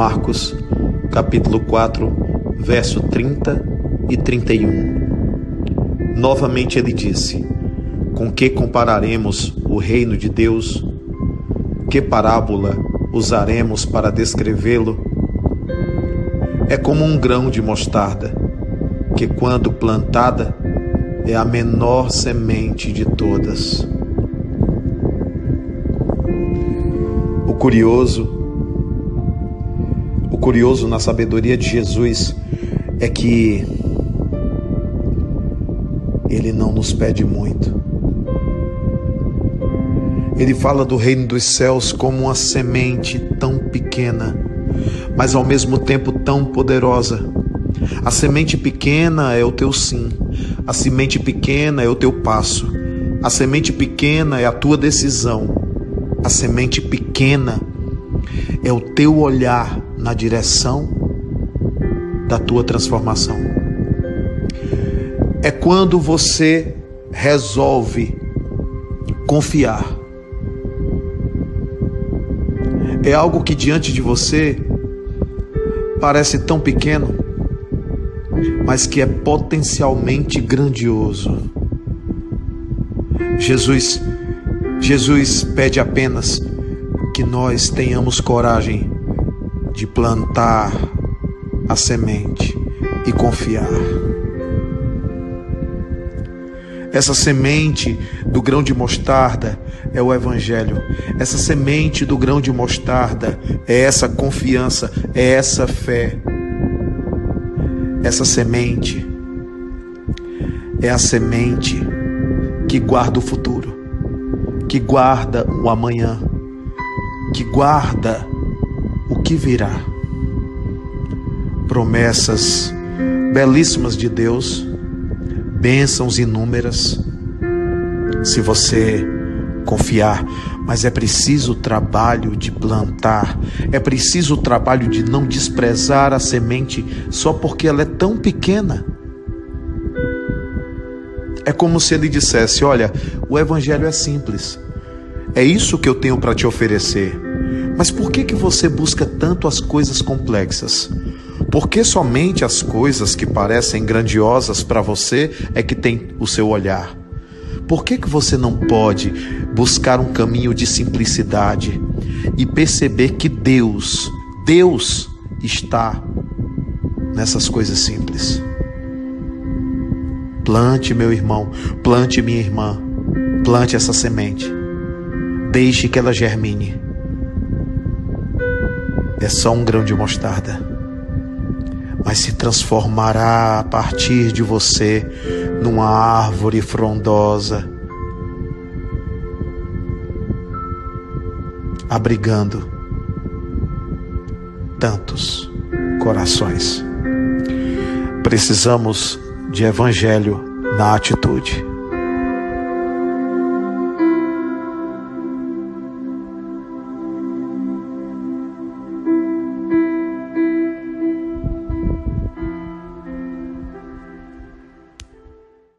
Marcos, capítulo 4, verso 30 e 31. Novamente ele disse: Com que compararemos o reino de Deus? Que parábola usaremos para descrevê-lo? É como um grão de mostarda, que quando plantada é a menor semente de todas. O curioso curioso na sabedoria de Jesus é que ele não nos pede muito. Ele fala do reino dos céus como uma semente tão pequena, mas ao mesmo tempo tão poderosa. A semente pequena é o teu sim, a semente pequena é o teu passo, a semente pequena é a tua decisão, a semente pequena é o teu olhar na direção da tua transformação. É quando você resolve confiar. É algo que diante de você parece tão pequeno, mas que é potencialmente grandioso. Jesus Jesus pede apenas que nós tenhamos coragem de plantar a semente e confiar. Essa semente do grão de mostarda é o Evangelho. Essa semente do grão de mostarda é essa confiança, é essa fé. Essa semente é a semente que guarda o futuro, que guarda o amanhã, que guarda que virá. Promessas belíssimas de Deus, bênçãos inúmeras, se você confiar, mas é preciso o trabalho de plantar, é preciso o trabalho de não desprezar a semente só porque ela é tão pequena. É como se ele dissesse: Olha, o Evangelho é simples, é isso que eu tenho para te oferecer. Mas por que, que você busca tanto as coisas complexas? Por que somente as coisas que parecem grandiosas para você é que tem o seu olhar? Por que, que você não pode buscar um caminho de simplicidade e perceber que Deus, Deus está nessas coisas simples? Plante, meu irmão, plante, minha irmã, plante essa semente. Deixe que ela germine. É só um grão de mostarda, mas se transformará a partir de você numa árvore frondosa, abrigando tantos corações. Precisamos de evangelho na atitude.